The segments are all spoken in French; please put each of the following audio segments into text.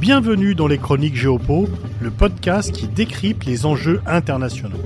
Bienvenue dans les Chroniques Géopo, le podcast qui décrypte les enjeux internationaux.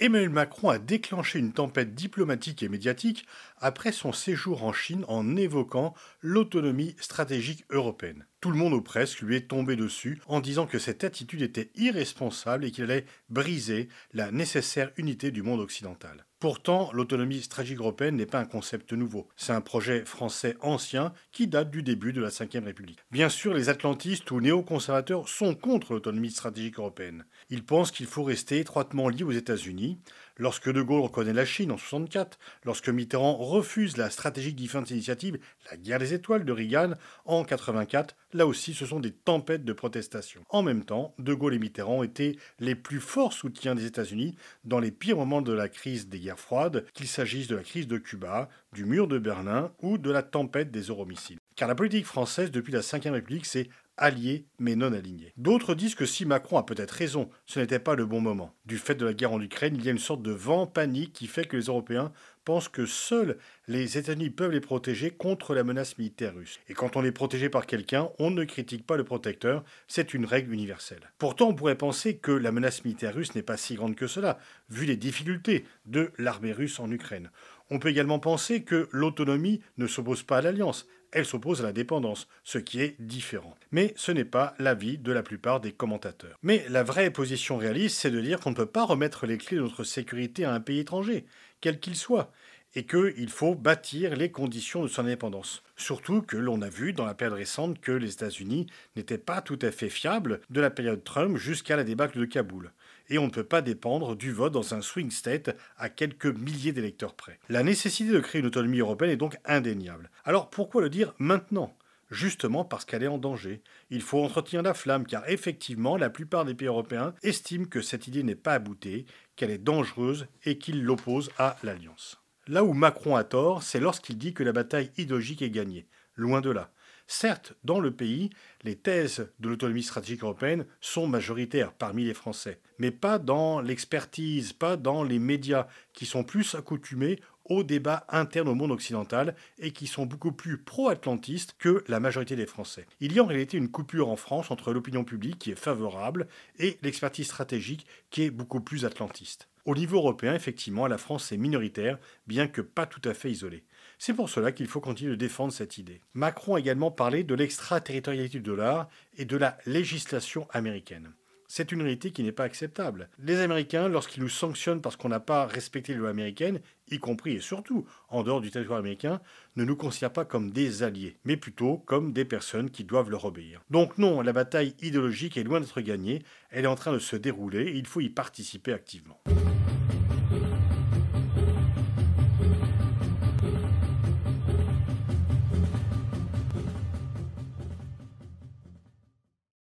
Emmanuel Macron a déclenché une tempête diplomatique et médiatique après son séjour en Chine en évoquant l'autonomie stratégique européenne. Tout le monde ou presque lui est tombé dessus en disant que cette attitude était irresponsable et qu'il allait briser la nécessaire unité du monde occidental. Pourtant, l'autonomie stratégique européenne n'est pas un concept nouveau. C'est un projet français ancien qui date du début de la Ve République. Bien sûr, les atlantistes ou néoconservateurs sont contre l'autonomie stratégique européenne. Ils pensent qu'il faut rester étroitement lié aux États-Unis, Lorsque De Gaulle reconnaît la Chine en 64, lorsque Mitterrand refuse la stratégique Defense Initiative, la guerre des étoiles de Reagan en 84, là aussi ce sont des tempêtes de protestation. En même temps, De Gaulle et Mitterrand étaient les plus forts soutiens des États-Unis dans les pires moments de la crise des guerres froides, qu'il s'agisse de la crise de Cuba, du mur de Berlin ou de la tempête des euromissiles. Car la politique française depuis la Ve République, c'est alliés mais non alignés. D'autres disent que si Macron a peut-être raison, ce n'était pas le bon moment. Du fait de la guerre en Ukraine, il y a une sorte de vent panique qui fait que les Européens pensent que seuls les États-Unis peuvent les protéger contre la menace militaire russe. Et quand on est protégé par quelqu'un, on ne critique pas le protecteur, c'est une règle universelle. Pourtant, on pourrait penser que la menace militaire russe n'est pas si grande que cela, vu les difficultés de l'armée russe en Ukraine. On peut également penser que l'autonomie ne s'oppose pas à l'alliance, elle s'oppose à la dépendance, ce qui est différent. Mais ce n'est pas l'avis de la plupart des commentateurs. Mais la vraie position réaliste, c'est de dire qu'on ne peut pas remettre les clés de notre sécurité à un pays étranger, quel qu'il soit, et qu'il faut bâtir les conditions de son indépendance. Surtout que l'on a vu dans la période récente que les États-Unis n'étaient pas tout à fait fiables de la période Trump jusqu'à la débâcle de Kaboul et on ne peut pas dépendre du vote dans un swing state à quelques milliers d'électeurs près. La nécessité de créer une autonomie européenne est donc indéniable. Alors pourquoi le dire maintenant? Justement parce qu'elle est en danger. Il faut entretenir la flamme car effectivement la plupart des pays européens estiment que cette idée n'est pas aboutée, qu'elle est dangereuse et qu'ils l'opposent à l'Alliance. Là où Macron a tort, c'est lorsqu'il dit que la bataille idéologique est gagnée. Loin de là. Certes, dans le pays, les thèses de l'autonomie stratégique européenne sont majoritaires parmi les Français, mais pas dans l'expertise, pas dans les médias, qui sont plus accoutumés aux débats internes au monde occidental et qui sont beaucoup plus pro-atlantistes que la majorité des Français. Il y a en réalité une coupure en France entre l'opinion publique qui est favorable et l'expertise stratégique qui est beaucoup plus atlantiste. Au niveau européen, effectivement, la France est minoritaire, bien que pas tout à fait isolée. C'est pour cela qu'il faut continuer de défendre cette idée. Macron a également parlé de l'extraterritorialité du dollar et de la législation américaine. C'est une réalité qui n'est pas acceptable. Les Américains, lorsqu'ils nous sanctionnent parce qu'on n'a pas respecté les lois américaines, y compris et surtout en dehors du territoire américain, ne nous considèrent pas comme des alliés, mais plutôt comme des personnes qui doivent leur obéir. Donc non, la bataille idéologique est loin d'être gagnée, elle est en train de se dérouler et il faut y participer activement.